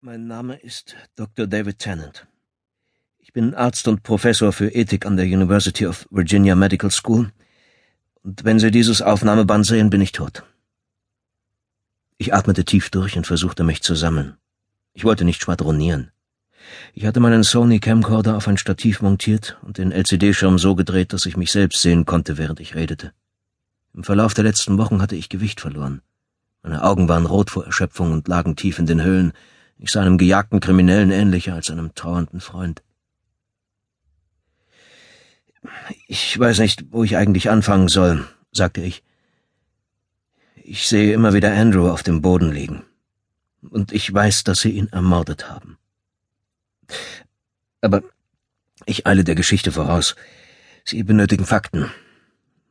Mein Name ist Dr. David Tennant. Ich bin Arzt und Professor für Ethik an der University of Virginia Medical School. Und wenn Sie dieses Aufnahmeband sehen, bin ich tot. Ich atmete tief durch und versuchte mich zu sammeln. Ich wollte nicht schwadronieren. Ich hatte meinen Sony Camcorder auf ein Stativ montiert und den LCD-Schirm so gedreht, dass ich mich selbst sehen konnte, während ich redete. Im Verlauf der letzten Wochen hatte ich Gewicht verloren. Meine Augen waren rot vor Erschöpfung und lagen tief in den Höhlen. Ich sah einem gejagten Kriminellen ähnlicher als einem trauernden Freund. Ich weiß nicht, wo ich eigentlich anfangen soll, sagte ich. Ich sehe immer wieder Andrew auf dem Boden liegen. Und ich weiß, dass sie ihn ermordet haben. Aber ich eile der Geschichte voraus. Sie benötigen Fakten.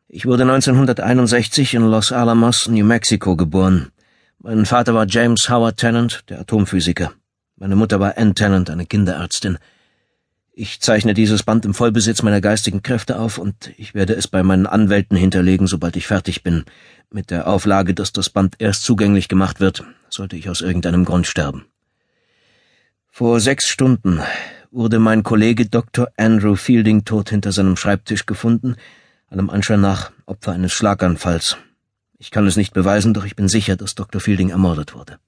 Ich wurde 1961 in Los Alamos, New Mexico geboren. Mein Vater war James Howard Tennant, der Atomphysiker. Meine Mutter war Ann Tennant, eine Kinderärztin. Ich zeichne dieses Band im Vollbesitz meiner geistigen Kräfte auf und ich werde es bei meinen Anwälten hinterlegen, sobald ich fertig bin, mit der Auflage, dass das Band erst zugänglich gemacht wird, sollte ich aus irgendeinem Grund sterben. Vor sechs Stunden wurde mein Kollege Dr. Andrew Fielding tot hinter seinem Schreibtisch gefunden, allem Anschein nach Opfer eines Schlaganfalls. Ich kann es nicht beweisen, doch ich bin sicher, dass Dr. Fielding ermordet wurde.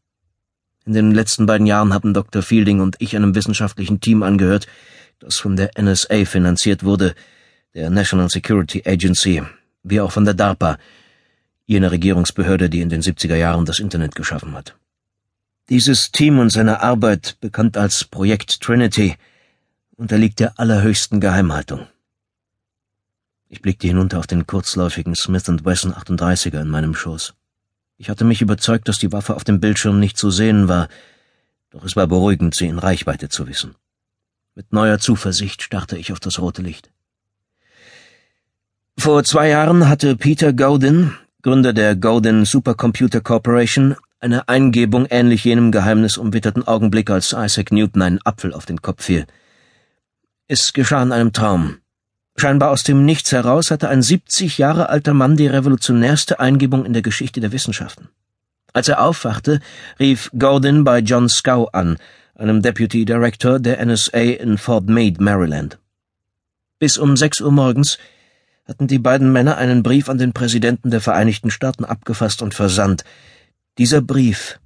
In den letzten beiden Jahren haben Dr. Fielding und ich einem wissenschaftlichen Team angehört, das von der NSA finanziert wurde, der National Security Agency, wie auch von der DARPA, jener Regierungsbehörde, die in den 70er Jahren das Internet geschaffen hat. Dieses Team und seine Arbeit, bekannt als Projekt Trinity, unterliegt der allerhöchsten Geheimhaltung. Ich blickte hinunter auf den kurzläufigen Smith Wesson 38er in meinem Schoß. Ich hatte mich überzeugt, dass die Waffe auf dem Bildschirm nicht zu sehen war, doch es war beruhigend, sie in Reichweite zu wissen. Mit neuer Zuversicht starrte ich auf das rote Licht. Vor zwei Jahren hatte Peter Godin, Gründer der Godin Supercomputer Corporation, eine Eingebung ähnlich jenem geheimnisumwitterten Augenblick, als Isaac Newton einen Apfel auf den Kopf fiel. Es geschah in einem Traum. Scheinbar aus dem Nichts heraus hatte ein 70 Jahre alter Mann die revolutionärste Eingebung in der Geschichte der Wissenschaften. Als er aufwachte, rief Godin bei John Scow an, einem Deputy Director der NSA in Fort Meade, Maryland. Bis um sechs Uhr morgens hatten die beiden Männer einen Brief an den Präsidenten der Vereinigten Staaten abgefasst und versandt. Dieser Brief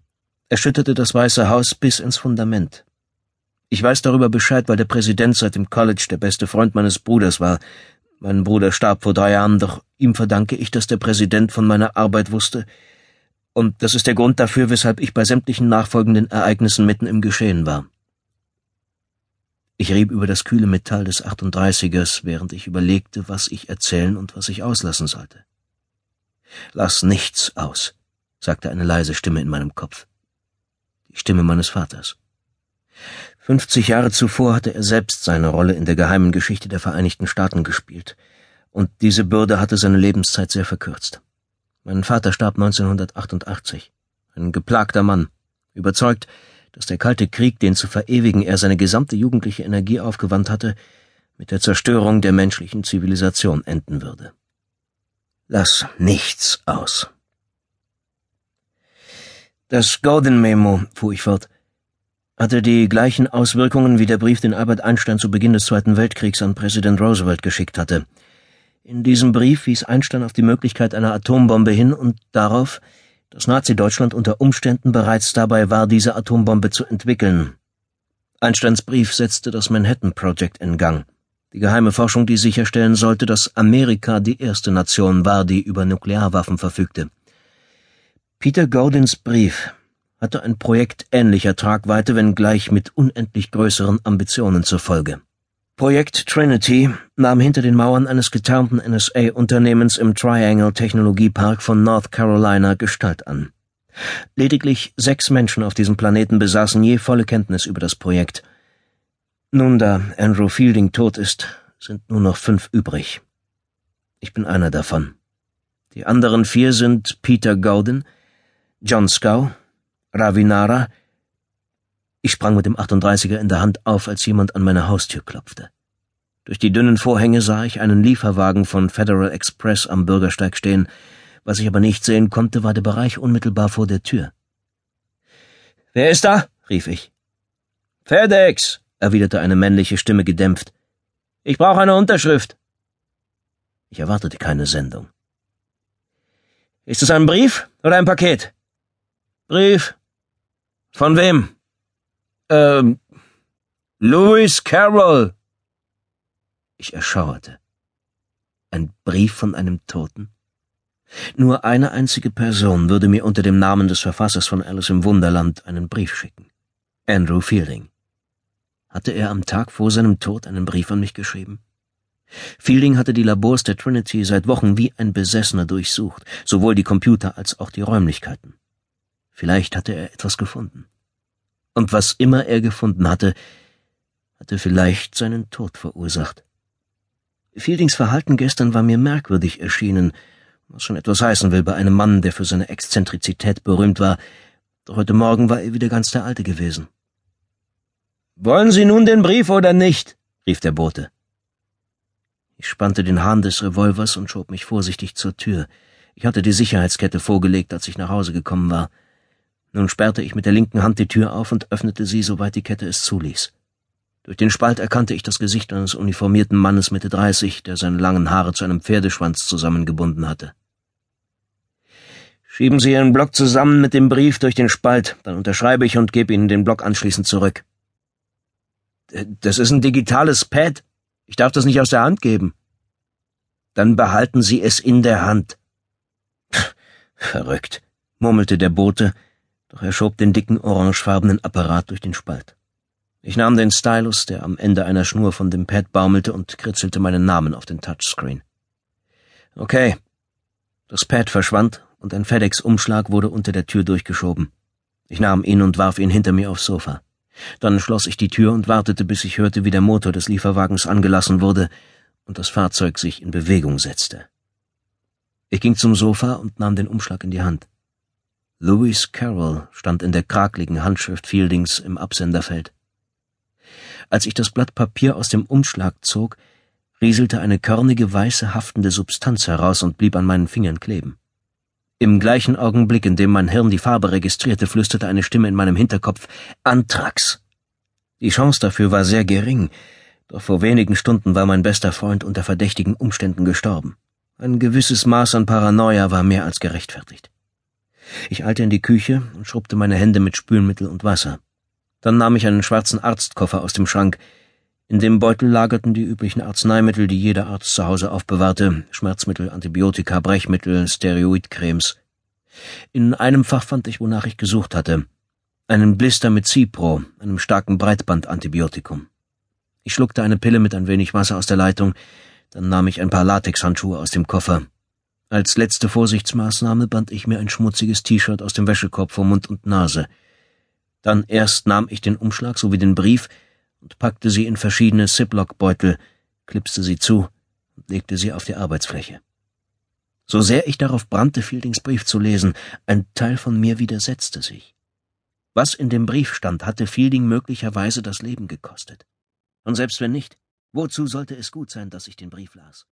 erschütterte das Weiße Haus bis ins Fundament. Ich weiß darüber Bescheid, weil der Präsident seit dem College der beste Freund meines Bruders war. Mein Bruder starb vor drei Jahren, doch ihm verdanke ich, dass der Präsident von meiner Arbeit wusste, und das ist der Grund dafür, weshalb ich bei sämtlichen nachfolgenden Ereignissen mitten im Geschehen war. Ich rieb über das kühle Metall des 38ers, während ich überlegte, was ich erzählen und was ich auslassen sollte. Lass nichts aus, sagte eine leise Stimme in meinem Kopf. Die Stimme meines Vaters. Fünfzig Jahre zuvor hatte er selbst seine Rolle in der geheimen Geschichte der Vereinigten Staaten gespielt, und diese Bürde hatte seine Lebenszeit sehr verkürzt. Mein Vater starb 1988. Ein geplagter Mann, überzeugt, dass der Kalte Krieg, den zu verewigen er seine gesamte jugendliche Energie aufgewandt hatte, mit der Zerstörung der menschlichen Zivilisation enden würde. Lass nichts aus. Das Gordon-Memo, fuhr ich fort, hatte die gleichen Auswirkungen wie der Brief, den Albert Einstein zu Beginn des Zweiten Weltkriegs an Präsident Roosevelt geschickt hatte – in diesem Brief wies Einstein auf die Möglichkeit einer Atombombe hin und darauf, dass Nazi-Deutschland unter Umständen bereits dabei war, diese Atombombe zu entwickeln. Einsteins Brief setzte das Manhattan Project in Gang, die geheime Forschung, die sicherstellen sollte, dass Amerika die erste Nation war, die über Nuklearwaffen verfügte. Peter Godins Brief hatte ein Projekt ähnlicher Tragweite, wenngleich mit unendlich größeren Ambitionen zur Folge. Projekt Trinity nahm hinter den Mauern eines getarnten NSA-Unternehmens im Triangle Technologiepark von North Carolina Gestalt an. Lediglich sechs Menschen auf diesem Planeten besaßen je volle Kenntnis über das Projekt. Nun, da Andrew Fielding tot ist, sind nur noch fünf übrig. Ich bin einer davon. Die anderen vier sind Peter Gowden, John Scow, Ravi Nara, ich sprang mit dem 38er in der Hand auf, als jemand an meine Haustür klopfte. Durch die dünnen Vorhänge sah ich einen Lieferwagen von Federal Express am Bürgersteig stehen. Was ich aber nicht sehen konnte, war der Bereich unmittelbar vor der Tür. Wer ist da? rief ich. FedEx, erwiderte eine männliche Stimme gedämpft. Ich brauche eine Unterschrift. Ich erwartete keine Sendung. Ist es ein Brief oder ein Paket? Brief. Von wem? Ähm, Lewis Carroll. Ich erschauerte. Ein Brief von einem Toten? Nur eine einzige Person würde mir unter dem Namen des Verfassers von Alice im Wunderland einen Brief schicken. Andrew Fielding. Hatte er am Tag vor seinem Tod einen Brief an mich geschrieben? Fielding hatte die Labors der Trinity seit Wochen wie ein Besessener durchsucht, sowohl die Computer als auch die Räumlichkeiten. Vielleicht hatte er etwas gefunden. Und was immer er gefunden hatte, hatte vielleicht seinen Tod verursacht. Fieldings Verhalten gestern war mir merkwürdig erschienen, was schon etwas heißen will bei einem Mann, der für seine Exzentrizität berühmt war, doch heute Morgen war er wieder ganz der Alte gewesen. Wollen Sie nun den Brief oder nicht? rief der Bote. Ich spannte den Hahn des Revolvers und schob mich vorsichtig zur Tür. Ich hatte die Sicherheitskette vorgelegt, als ich nach Hause gekommen war. Nun sperrte ich mit der linken Hand die Tür auf und öffnete sie, soweit die Kette es zuließ. Durch den Spalt erkannte ich das Gesicht eines uniformierten Mannes Mitte dreißig, der seine langen Haare zu einem Pferdeschwanz zusammengebunden hatte. Schieben Sie Ihren Block zusammen mit dem Brief durch den Spalt, dann unterschreibe ich und gebe Ihnen den Block anschließend zurück. Das ist ein digitales Pad. Ich darf das nicht aus der Hand geben. Dann behalten Sie es in der Hand. Verrückt, murmelte der Bote, doch er schob den dicken orangefarbenen Apparat durch den Spalt. Ich nahm den Stylus, der am Ende einer Schnur von dem Pad baumelte, und kritzelte meinen Namen auf den Touchscreen. Okay. Das Pad verschwand und ein FedEx-Umschlag wurde unter der Tür durchgeschoben. Ich nahm ihn und warf ihn hinter mir aufs Sofa. Dann schloss ich die Tür und wartete, bis ich hörte, wie der Motor des Lieferwagens angelassen wurde und das Fahrzeug sich in Bewegung setzte. Ich ging zum Sofa und nahm den Umschlag in die Hand. Louis Carroll stand in der krakligen Handschrift Fieldings im Absenderfeld. Als ich das Blatt Papier aus dem Umschlag zog, rieselte eine körnige, weiße, haftende Substanz heraus und blieb an meinen Fingern kleben. Im gleichen Augenblick, in dem mein Hirn die Farbe registrierte, flüsterte eine Stimme in meinem Hinterkopf Anthrax. Die Chance dafür war sehr gering, doch vor wenigen Stunden war mein bester Freund unter verdächtigen Umständen gestorben. Ein gewisses Maß an Paranoia war mehr als gerechtfertigt. Ich eilte in die Küche und schrubbte meine Hände mit Spülmittel und Wasser. Dann nahm ich einen schwarzen Arztkoffer aus dem Schrank. In dem Beutel lagerten die üblichen Arzneimittel, die jeder Arzt zu Hause aufbewahrte, Schmerzmittel, Antibiotika, Brechmittel, Steroidcremes. In einem Fach fand ich, wonach ich gesucht hatte, einen Blister mit Cipro, einem starken Breitbandantibiotikum. Ich schluckte eine Pille mit ein wenig Wasser aus der Leitung, dann nahm ich ein paar Latexhandschuhe aus dem Koffer. Als letzte Vorsichtsmaßnahme band ich mir ein schmutziges T-Shirt aus dem Wäschekorb vor Mund und Nase. Dann erst nahm ich den Umschlag sowie den Brief und packte sie in verschiedene Ziploc-Beutel, klipste sie zu und legte sie auf die Arbeitsfläche. So sehr ich darauf brannte, Fieldings Brief zu lesen, ein Teil von mir widersetzte sich. Was in dem Brief stand, hatte Fielding möglicherweise das Leben gekostet. Und selbst wenn nicht, wozu sollte es gut sein, dass ich den Brief las?